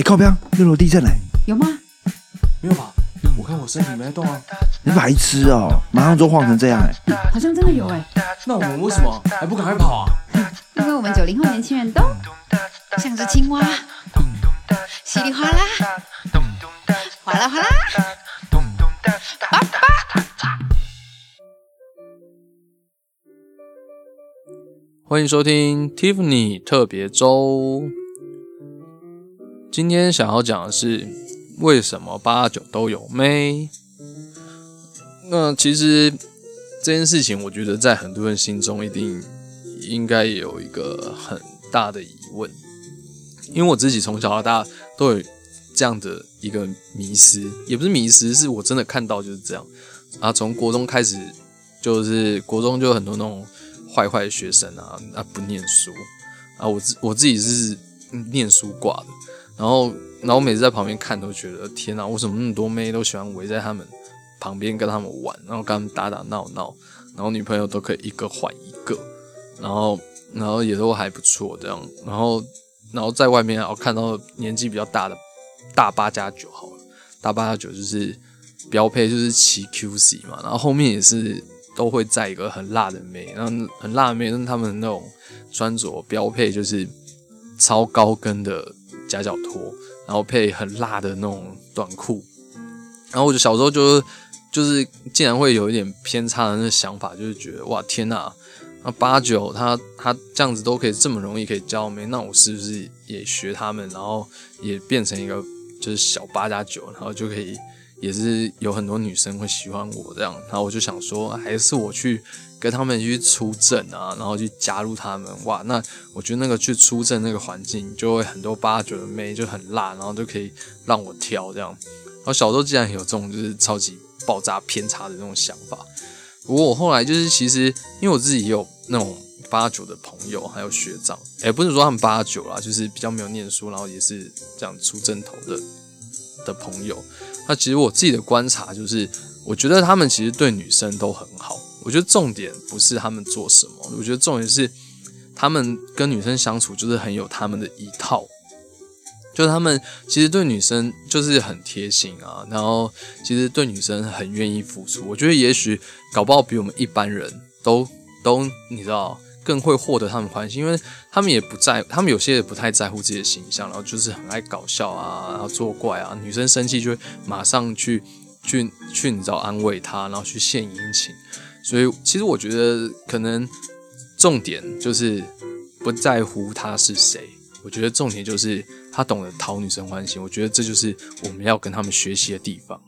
哎，靠边！六楼地震嘞！有吗？没有吧？我看我身体没在动啊。你白痴哦！马上就晃成这样哎！好像真的有哎。那我们为什么还不赶快跑啊？因为我们九零后年轻人都像只青蛙，稀里哗啦，哗啦哗啦，叭叭。欢迎收听 Tiffany 特别周。今天想要讲的是为什么八九都有妹？那其实这件事情，我觉得在很多人心中一定应该有一个很大的疑问，因为我自己从小到大都有这样的一个迷失，也不是迷失，是我真的看到就是这样啊。从国中开始，就是国中就很多那种坏坏的学生啊，啊不念书啊，我自我自己是念书挂的。然后，然后每次在旁边看，都觉得天哪，为什么那么多妹都喜欢围在他们旁边跟他们玩，然后跟他们打打闹闹，然后女朋友都可以一个换一个，然后，然后也都还不错这样，然后，然后在外面我看到年纪比较大的大八加九好了，大八加九就是标配就是骑 QC 嘛，然后后面也是都会载一个很辣的妹，然后很辣的妹，但是他们那种穿着标配就是超高跟的。夹脚拖，然后配很辣的那种短裤，然后我就小时候就就是竟然会有一点偏差的那想法，就是觉得哇天呐，那八九他他这样子都可以这么容易可以教妹，那我是不是也学他们，然后也变成一个就是小八加九，然后就可以也是有很多女生会喜欢我这样，然后我就想说，还是我去。跟他们去出阵啊，然后去加入他们，哇，那我觉得那个去出阵那个环境就会很多八九的妹就很辣，然后就可以让我挑这样。然后小时候既然有这种就是超级爆炸偏差的那种想法，不过我后来就是其实因为我自己也有那种八九的朋友还有学长，也不是说他们八九啦，就是比较没有念书，然后也是这样出阵头的的朋友。那其实我自己的观察就是，我觉得他们其实对女生都很好。我觉得重点不是他们做什么，我觉得重点是他们跟女生相处就是很有他们的一套，就是他们其实对女生就是很贴心啊，然后其实对女生很愿意付出。我觉得也许搞不好比我们一般人都都你知道更会获得他们欢心，因为他们也不在，他们有些也不太在乎自己的形象，然后就是很爱搞笑啊，然后作怪啊，女生生气就会马上去去去你知道安慰她，然后去献殷勤。所以，其实我觉得可能重点就是不在乎他是谁，我觉得重点就是他懂得讨女生欢心。我觉得这就是我们要跟他们学习的地方。